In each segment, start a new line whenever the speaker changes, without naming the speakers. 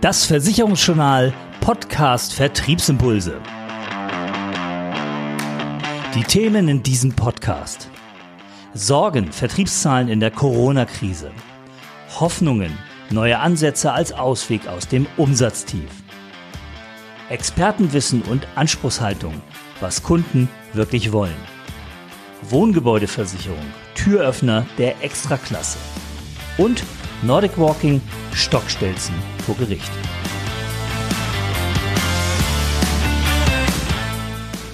Das Versicherungsjournal Podcast Vertriebsimpulse. Die Themen in diesem Podcast. Sorgen, Vertriebszahlen in der Corona-Krise. Hoffnungen, neue Ansätze als Ausweg aus dem Umsatztief. Expertenwissen und Anspruchshaltung, was Kunden wirklich wollen. Wohngebäudeversicherung, Türöffner der Extraklasse. Und Nordic Walking, Stockstelzen vor Gericht.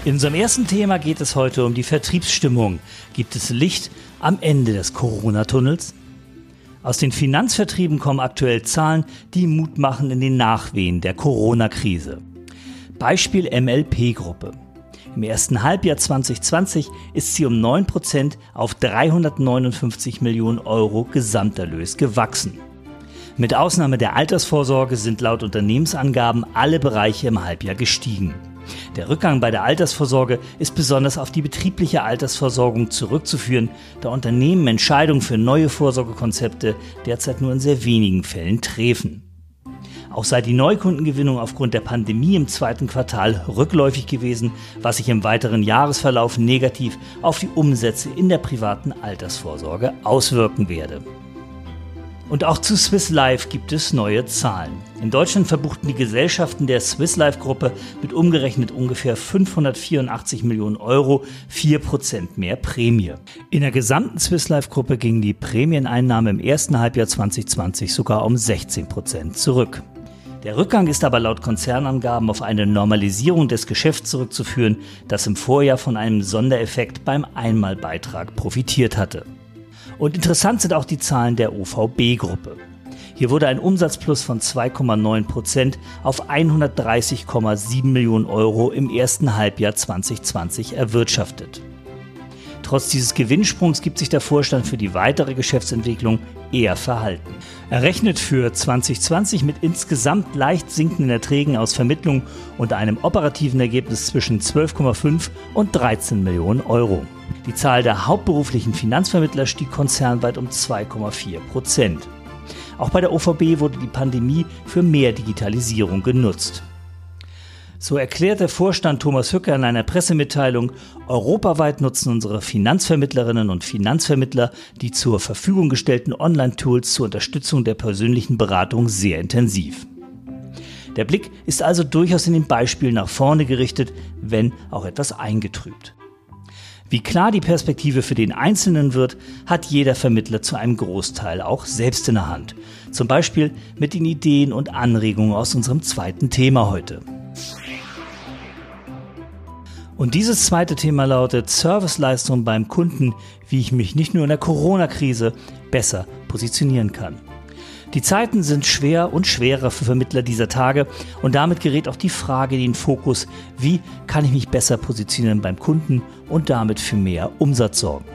In unserem ersten Thema geht es heute um die Vertriebsstimmung. Gibt es Licht am Ende des Corona-Tunnels? Aus den Finanzvertrieben kommen aktuell Zahlen, die Mut machen in den Nachwehen der Corona-Krise. Beispiel MLP-Gruppe. Im ersten Halbjahr 2020 ist sie um 9% auf 359 Millionen Euro Gesamterlös gewachsen. Mit Ausnahme der Altersvorsorge sind laut Unternehmensangaben alle Bereiche im Halbjahr gestiegen. Der Rückgang bei der Altersvorsorge ist besonders auf die betriebliche Altersversorgung zurückzuführen, da Unternehmen Entscheidungen für neue Vorsorgekonzepte derzeit nur in sehr wenigen Fällen treffen. Auch sei die Neukundengewinnung aufgrund der Pandemie im zweiten Quartal rückläufig gewesen, was sich im weiteren Jahresverlauf negativ auf die Umsätze in der privaten Altersvorsorge auswirken werde. Und auch zu Swiss Life gibt es neue Zahlen. In Deutschland verbuchten die Gesellschaften der Swiss Life Gruppe mit umgerechnet ungefähr 584 Millionen Euro 4% mehr Prämie. In der gesamten Swiss Life Gruppe ging die Prämieneinnahme im ersten Halbjahr 2020 sogar um 16% zurück. Der Rückgang ist aber laut Konzernangaben auf eine Normalisierung des Geschäfts zurückzuführen, das im Vorjahr von einem Sondereffekt beim Einmalbeitrag profitiert hatte. Und interessant sind auch die Zahlen der OVB-Gruppe. Hier wurde ein Umsatzplus von 2,9 Prozent auf 130,7 Millionen Euro im ersten Halbjahr 2020 erwirtschaftet. Trotz dieses Gewinnsprungs gibt sich der Vorstand für die weitere Geschäftsentwicklung eher verhalten. Er rechnet für 2020 mit insgesamt leicht sinkenden Erträgen aus Vermittlung und einem operativen Ergebnis zwischen 12,5 und 13 Millionen Euro. Die Zahl der hauptberuflichen Finanzvermittler stieg konzernweit um 2,4 Prozent. Auch bei der OVB wurde die Pandemie für mehr Digitalisierung genutzt. So erklärt der Vorstand Thomas Hücke in einer Pressemitteilung, europaweit nutzen unsere Finanzvermittlerinnen und Finanzvermittler die zur Verfügung gestellten Online-Tools zur Unterstützung der persönlichen Beratung sehr intensiv. Der Blick ist also durchaus in den Beispielen nach vorne gerichtet, wenn auch etwas eingetrübt. Wie klar die Perspektive für den Einzelnen wird, hat jeder Vermittler zu einem Großteil auch selbst in der Hand. Zum Beispiel mit den Ideen und Anregungen aus unserem zweiten Thema heute. Und dieses zweite Thema lautet Serviceleistung beim Kunden, wie ich mich nicht nur in der Corona-Krise besser positionieren kann. Die Zeiten sind schwer und schwerer für Vermittler dieser Tage und damit gerät auch die Frage in den Fokus, wie kann ich mich besser positionieren beim Kunden und damit für mehr Umsatz sorgen.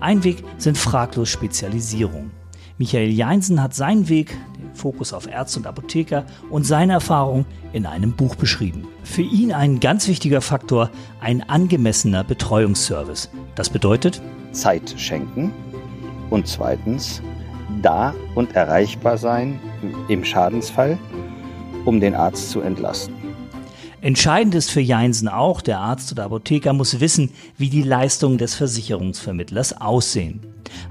Ein Weg sind fraglos Spezialisierung. Michael Jeinsen hat seinen Weg, Fokus auf Ärzte und Apotheker und seine Erfahrung in einem Buch beschrieben. Für ihn ein ganz wichtiger Faktor, ein angemessener Betreuungsservice. Das bedeutet
Zeit schenken und zweitens da und erreichbar sein im Schadensfall, um den Arzt zu entlasten.
Entscheidend ist für Jeinsen auch, der Arzt oder Apotheker muss wissen, wie die Leistungen des Versicherungsvermittlers aussehen.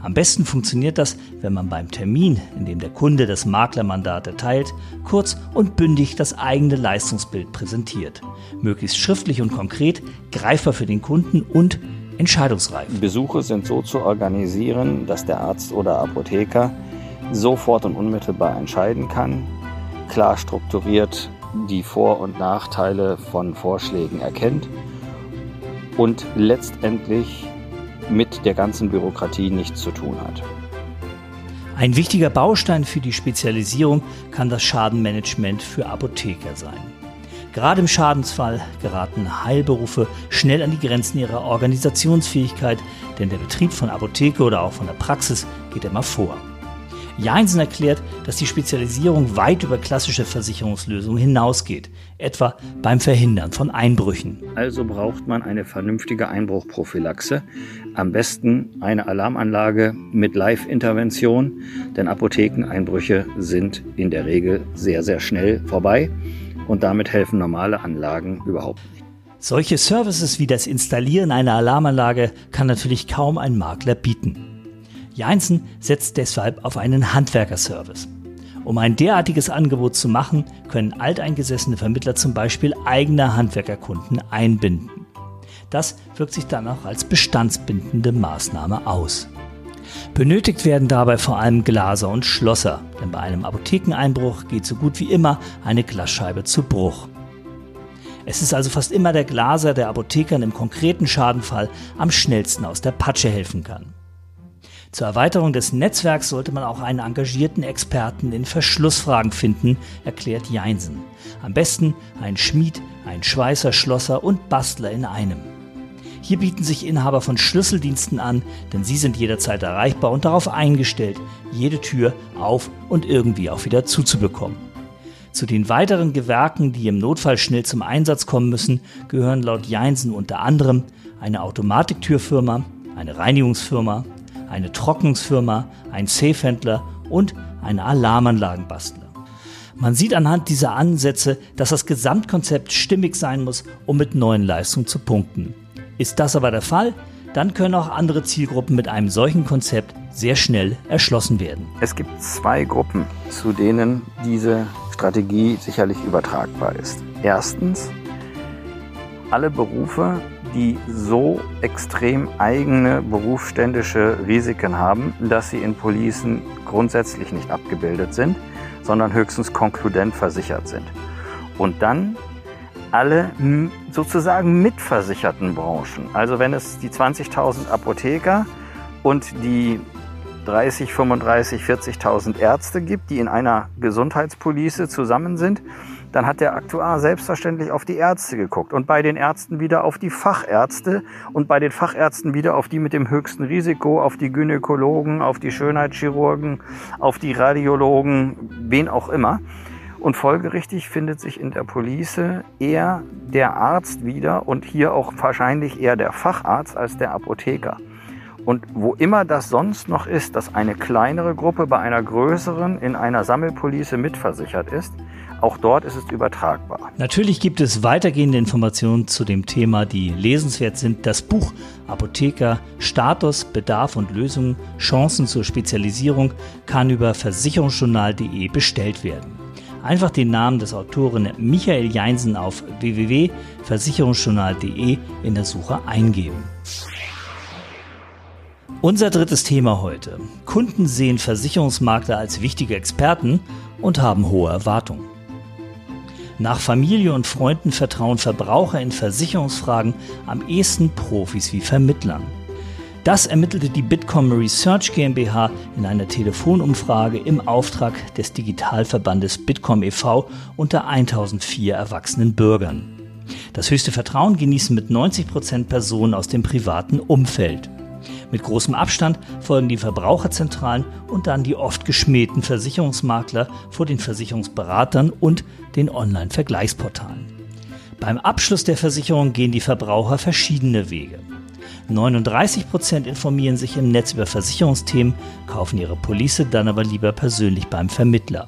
Am besten funktioniert das, wenn man beim Termin, in dem der Kunde das Maklermandat erteilt, kurz und bündig das eigene Leistungsbild präsentiert. Möglichst schriftlich und konkret, greifbar für den Kunden und entscheidungsreif.
Besuche sind so zu organisieren, dass der Arzt oder Apotheker sofort und unmittelbar entscheiden kann, klar strukturiert die Vor- und Nachteile von Vorschlägen erkennt und letztendlich mit der ganzen Bürokratie nichts zu tun hat.
Ein wichtiger Baustein für die Spezialisierung kann das Schadenmanagement für Apotheker sein. Gerade im Schadensfall geraten Heilberufe schnell an die Grenzen ihrer Organisationsfähigkeit, denn der Betrieb von Apotheke oder auch von der Praxis geht immer vor. Jeinsen erklärt, dass die Spezialisierung weit über klassische Versicherungslösungen hinausgeht, etwa beim Verhindern von Einbrüchen.
Also braucht man eine vernünftige Einbruchprophylaxe, am besten eine Alarmanlage mit Live-Intervention, denn Apothekeneinbrüche sind in der Regel sehr, sehr schnell vorbei und damit helfen normale Anlagen überhaupt nicht.
Solche Services wie das Installieren einer Alarmanlage kann natürlich kaum ein Makler bieten. Jeinsen setzt deshalb auf einen Handwerkerservice. Um ein derartiges Angebot zu machen, können alteingesessene Vermittler zum Beispiel eigene Handwerkerkunden einbinden. Das wirkt sich dann auch als bestandsbindende Maßnahme aus. Benötigt werden dabei vor allem Glaser und Schlosser, denn bei einem Apothekeneinbruch geht so gut wie immer eine Glasscheibe zu Bruch. Es ist also fast immer der Glaser, der Apothekern im konkreten Schadenfall am schnellsten aus der Patsche helfen kann. Zur Erweiterung des Netzwerks sollte man auch einen engagierten Experten in Verschlussfragen finden, erklärt Jeinsen. Am besten ein Schmied, ein Schweißer, Schlosser und Bastler in einem. Hier bieten sich Inhaber von Schlüsseldiensten an, denn sie sind jederzeit erreichbar und darauf eingestellt, jede Tür auf und irgendwie auch wieder zuzubekommen. Zu den weiteren Gewerken, die im Notfall schnell zum Einsatz kommen müssen, gehören laut Jeinsen unter anderem eine Automatiktürfirma, eine Reinigungsfirma, eine Trocknungsfirma, ein Safehändler und eine Alarmanlagenbastler. Man sieht anhand dieser Ansätze, dass das Gesamtkonzept stimmig sein muss, um mit neuen Leistungen zu punkten. Ist das aber der Fall, dann können auch andere Zielgruppen mit einem solchen Konzept sehr schnell erschlossen werden.
Es gibt zwei Gruppen, zu denen diese Strategie sicherlich übertragbar ist. Erstens alle Berufe, die so extrem eigene berufsständische Risiken haben, dass sie in Policen grundsätzlich nicht abgebildet sind, sondern höchstens konkludent versichert sind. Und dann alle sozusagen mitversicherten Branchen. Also wenn es die 20.000 Apotheker und die 30, 35, 40.000 Ärzte gibt, die in einer Gesundheitspolice zusammen sind, dann hat der Aktuar selbstverständlich auf die Ärzte geguckt und bei den Ärzten wieder auf die Fachärzte und bei den Fachärzten wieder auf die mit dem höchsten Risiko, auf die Gynäkologen, auf die Schönheitschirurgen, auf die Radiologen, wen auch immer. Und folgerichtig findet sich in der Police eher der Arzt wieder und hier auch wahrscheinlich eher der Facharzt als der Apotheker. Und wo immer das sonst noch ist, dass eine kleinere Gruppe bei einer größeren in einer Sammelpolice mitversichert ist, auch dort ist es übertragbar.
Natürlich gibt es weitergehende Informationen zu dem Thema, die lesenswert sind. Das Buch Apotheker Status, Bedarf und Lösungen, Chancen zur Spezialisierung kann über versicherungsjournal.de bestellt werden. Einfach den Namen des Autoren Michael Jeinsen auf www.versicherungsjournal.de in der Suche eingeben. Unser drittes Thema heute. Kunden sehen Versicherungsmakler als wichtige Experten und haben hohe Erwartungen. Nach Familie und Freunden vertrauen Verbraucher in Versicherungsfragen am ehesten Profis wie Vermittlern. Das ermittelte die Bitkom Research GmbH in einer Telefonumfrage im Auftrag des Digitalverbandes Bitkom e.V. unter 1004 erwachsenen Bürgern. Das höchste Vertrauen genießen mit 90 Prozent Personen aus dem privaten Umfeld. Mit großem Abstand folgen die Verbraucherzentralen und dann die oft geschmähten Versicherungsmakler vor den Versicherungsberatern und den Online-Vergleichsportalen. Beim Abschluss der Versicherung gehen die Verbraucher verschiedene Wege. 39 Prozent informieren sich im Netz über Versicherungsthemen, kaufen ihre Police dann aber lieber persönlich beim Vermittler.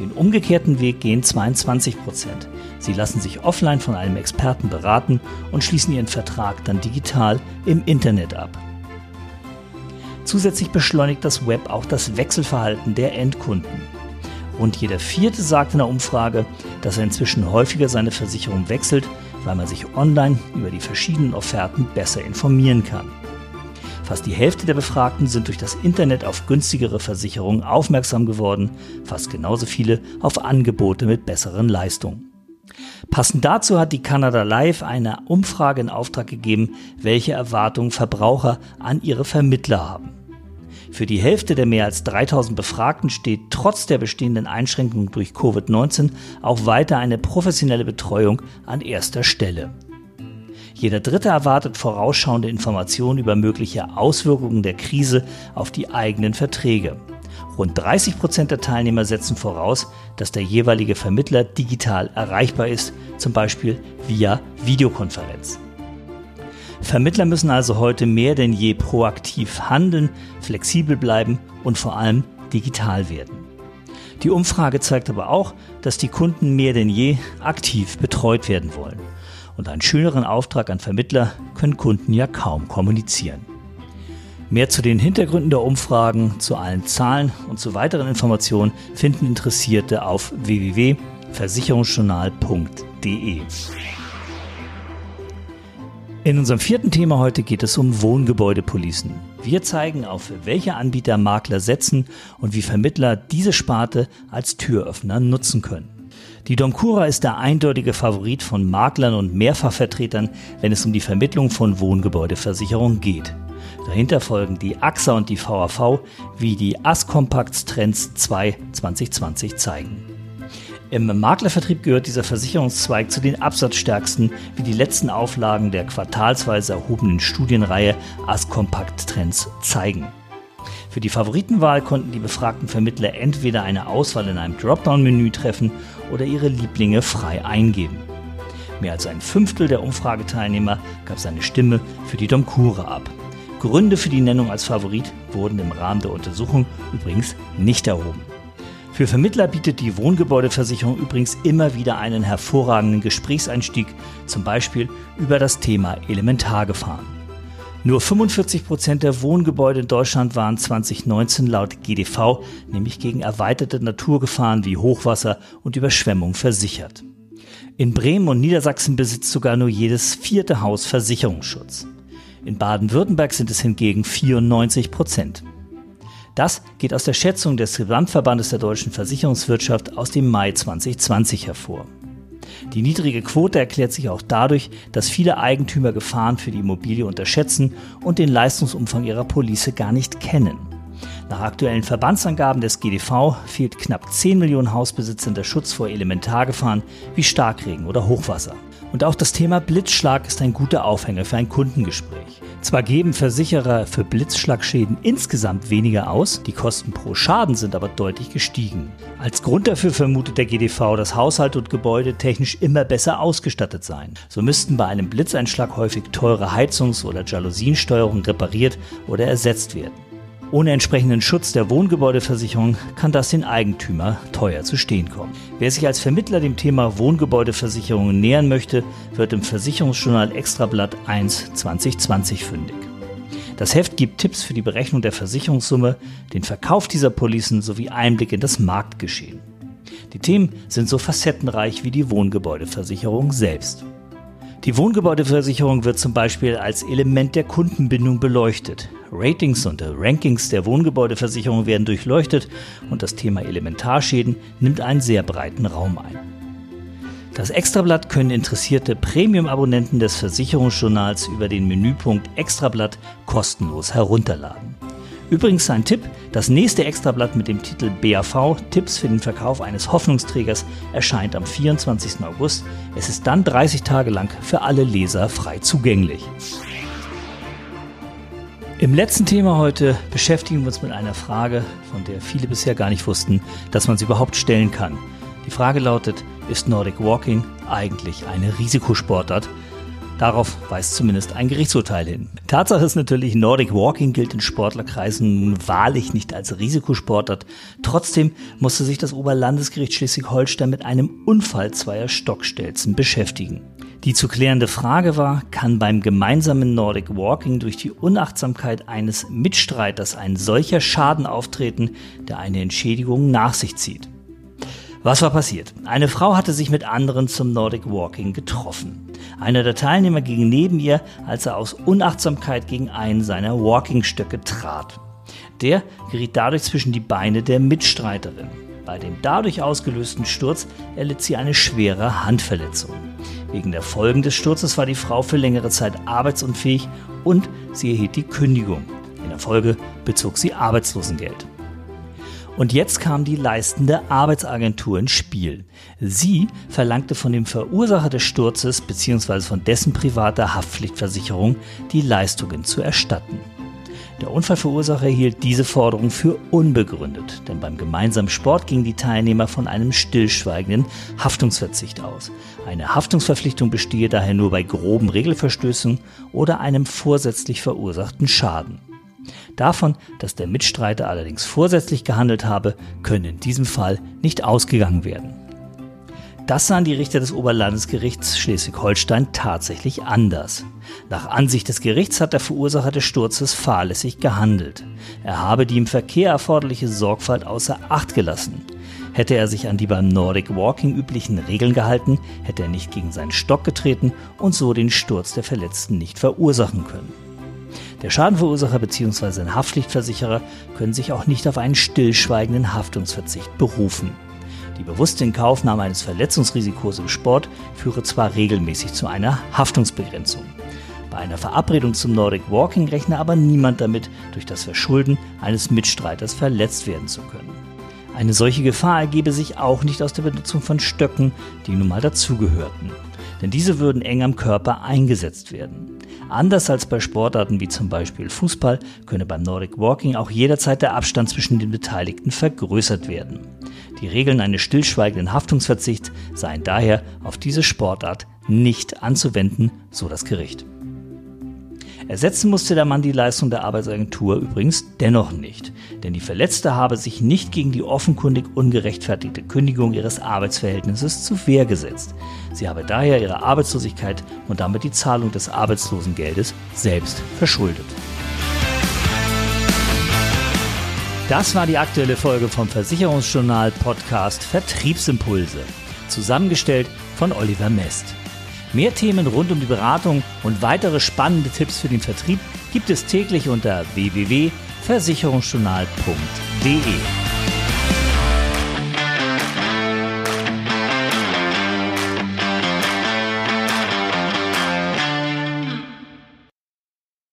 Den umgekehrten Weg gehen 22 Prozent. Sie lassen sich offline von einem Experten beraten und schließen ihren Vertrag dann digital im Internet ab. Zusätzlich beschleunigt das Web auch das Wechselverhalten der Endkunden. Rund jeder vierte sagt in der Umfrage, dass er inzwischen häufiger seine Versicherung wechselt, weil man sich online über die verschiedenen Offerten besser informieren kann. Fast die Hälfte der Befragten sind durch das Internet auf günstigere Versicherungen aufmerksam geworden, fast genauso viele auf Angebote mit besseren Leistungen. Passend dazu hat die Canada Live eine Umfrage in Auftrag gegeben, welche Erwartungen Verbraucher an ihre Vermittler haben. Für die Hälfte der mehr als 3000 Befragten steht trotz der bestehenden Einschränkungen durch Covid-19 auch weiter eine professionelle Betreuung an erster Stelle. Jeder Dritte erwartet vorausschauende Informationen über mögliche Auswirkungen der Krise auf die eigenen Verträge. Rund 30 Prozent der Teilnehmer setzen voraus, dass der jeweilige Vermittler digital erreichbar ist, zum Beispiel via Videokonferenz. Vermittler müssen also heute mehr denn je proaktiv handeln, flexibel bleiben und vor allem digital werden. Die Umfrage zeigt aber auch, dass die Kunden mehr denn je aktiv betreut werden wollen. Und einen schöneren Auftrag an Vermittler können Kunden ja kaum kommunizieren. Mehr zu den Hintergründen der Umfragen, zu allen Zahlen und zu weiteren Informationen finden Interessierte auf www.versicherungsjournal.de. In unserem vierten Thema heute geht es um Wohngebäudepolicen. Wir zeigen, auf welche Anbieter Makler setzen und wie Vermittler diese Sparte als Türöffner nutzen können. Die Domcura ist der eindeutige Favorit von Maklern und Mehrfachvertretern, wenn es um die Vermittlung von Wohngebäudeversicherungen geht. Dahinter folgen die AXA und die VAV, wie die Ascompacts Trends 2 2020 zeigen. Im Maklervertrieb gehört dieser Versicherungszweig zu den absatzstärksten, wie die letzten Auflagen der quartalsweise erhobenen Studienreihe As Compact Trends zeigen. Für die Favoritenwahl konnten die befragten Vermittler entweder eine Auswahl in einem Dropdown-Menü treffen oder ihre Lieblinge frei eingeben. Mehr als ein Fünftel der Umfrageteilnehmer gab seine Stimme für die Domkure ab. Gründe für die Nennung als Favorit wurden im Rahmen der Untersuchung übrigens nicht erhoben. Für Vermittler bietet die Wohngebäudeversicherung übrigens immer wieder einen hervorragenden Gesprächseinstieg, zum Beispiel über das Thema Elementargefahren. Nur 45 Prozent der Wohngebäude in Deutschland waren 2019 laut GDV nämlich gegen erweiterte Naturgefahren wie Hochwasser und Überschwemmung versichert. In Bremen und Niedersachsen besitzt sogar nur jedes vierte Haus Versicherungsschutz. In Baden-Württemberg sind es hingegen 94 Prozent. Das geht aus der Schätzung des Gesamtverbandes der deutschen Versicherungswirtschaft aus dem Mai 2020 hervor. Die niedrige Quote erklärt sich auch dadurch, dass viele Eigentümer Gefahren für die Immobilie unterschätzen und den Leistungsumfang ihrer Police gar nicht kennen. Nach aktuellen Verbandsangaben des GDV fehlt knapp 10 Millionen Hausbesitzern der Schutz vor Elementargefahren wie Starkregen oder Hochwasser. Und auch das Thema Blitzschlag ist ein guter Aufhänger für ein Kundengespräch. Zwar geben Versicherer für Blitzschlagschäden insgesamt weniger aus, die Kosten pro Schaden sind aber deutlich gestiegen. Als Grund dafür vermutet der GDV, dass Haushalt und Gebäude technisch immer besser ausgestattet seien. So müssten bei einem Blitzeinschlag häufig teure Heizungs- oder Jalousiensteuerungen repariert oder ersetzt werden. Ohne entsprechenden Schutz der Wohngebäudeversicherung kann das den Eigentümer teuer zu stehen kommen. Wer sich als Vermittler dem Thema Wohngebäudeversicherungen nähern möchte, wird im Versicherungsjournal Extrablatt 1 2020 fündig. Das Heft gibt Tipps für die Berechnung der Versicherungssumme, den Verkauf dieser Policen sowie Einblick in das Marktgeschehen. Die Themen sind so facettenreich wie die Wohngebäudeversicherung selbst. Die Wohngebäudeversicherung wird zum Beispiel als Element der Kundenbindung beleuchtet. Ratings und Rankings der Wohngebäudeversicherung werden durchleuchtet und das Thema Elementarschäden nimmt einen sehr breiten Raum ein. Das Extrablatt können interessierte Premium-Abonnenten des Versicherungsjournals über den Menüpunkt Extrablatt kostenlos herunterladen. Übrigens ein Tipp, das nächste Extrablatt mit dem Titel BAV Tipps für den Verkauf eines Hoffnungsträgers erscheint am 24. August. Es ist dann 30 Tage lang für alle Leser frei zugänglich. Im letzten Thema heute beschäftigen wir uns mit einer Frage, von der viele bisher gar nicht wussten, dass man sie überhaupt stellen kann. Die Frage lautet, ist Nordic Walking eigentlich eine Risikosportart? Darauf weist zumindest ein Gerichtsurteil hin. Tatsache ist natürlich, Nordic Walking gilt in Sportlerkreisen nun wahrlich nicht als Risikosportart. Trotzdem musste sich das Oberlandesgericht Schleswig-Holstein mit einem Unfall zweier Stockstelzen beschäftigen. Die zu klärende Frage war, kann beim gemeinsamen Nordic Walking durch die Unachtsamkeit eines Mitstreiters ein solcher Schaden auftreten, der eine Entschädigung nach sich zieht? Was war passiert? Eine Frau hatte sich mit anderen zum Nordic Walking getroffen. Einer der Teilnehmer ging neben ihr, als er aus Unachtsamkeit gegen einen seiner Walkingstöcke trat. Der geriet dadurch zwischen die Beine der Mitstreiterin. Bei dem dadurch ausgelösten Sturz erlitt sie eine schwere Handverletzung. Wegen der Folgen des Sturzes war die Frau für längere Zeit arbeitsunfähig und sie erhielt die Kündigung. In der Folge bezog sie Arbeitslosengeld. Und jetzt kam die leistende Arbeitsagentur ins Spiel. Sie verlangte von dem Verursacher des Sturzes bzw. von dessen privater Haftpflichtversicherung die Leistungen zu erstatten. Der Unfallverursacher hielt diese Forderung für unbegründet, denn beim gemeinsamen Sport gingen die Teilnehmer von einem stillschweigenden Haftungsverzicht aus. Eine Haftungsverpflichtung bestehe daher nur bei groben Regelverstößen oder einem vorsätzlich verursachten Schaden. Davon, dass der Mitstreiter allerdings vorsätzlich gehandelt habe, könne in diesem Fall nicht ausgegangen werden. Das sahen die Richter des Oberlandesgerichts Schleswig-Holstein tatsächlich anders. Nach Ansicht des Gerichts hat der Verursacher des Sturzes fahrlässig gehandelt. Er habe die im Verkehr erforderliche Sorgfalt außer Acht gelassen. Hätte er sich an die beim Nordic Walking üblichen Regeln gehalten, hätte er nicht gegen seinen Stock getreten und so den Sturz der Verletzten nicht verursachen können. Der Schadenverursacher bzw. ein Haftpflichtversicherer können sich auch nicht auf einen stillschweigenden Haftungsverzicht berufen. Die bewusste Inkaufnahme eines Verletzungsrisikos im Sport führe zwar regelmäßig zu einer Haftungsbegrenzung. Bei einer Verabredung zum Nordic Walking rechne aber niemand damit, durch das Verschulden eines Mitstreiters verletzt werden zu können. Eine solche Gefahr ergebe sich auch nicht aus der Benutzung von Stöcken, die nun mal dazugehörten. Denn diese würden eng am Körper eingesetzt werden. Anders als bei Sportarten wie zum Beispiel Fußball könne beim Nordic Walking auch jederzeit der Abstand zwischen den Beteiligten vergrößert werden. Die Regeln eines stillschweigenden Haftungsverzichts seien daher auf diese Sportart nicht anzuwenden, so das Gericht. Ersetzen musste der Mann die Leistung der Arbeitsagentur übrigens dennoch nicht, denn die Verletzte habe sich nicht gegen die offenkundig ungerechtfertigte Kündigung ihres Arbeitsverhältnisses zu Wehr gesetzt. Sie habe daher ihre Arbeitslosigkeit und damit die Zahlung des Arbeitslosengeldes selbst verschuldet. Das war die aktuelle Folge vom Versicherungsjournal Podcast Vertriebsimpulse, zusammengestellt von Oliver Mest. Mehr Themen rund um die Beratung und weitere spannende Tipps für den Vertrieb gibt es täglich unter www.versicherungsjournal.de.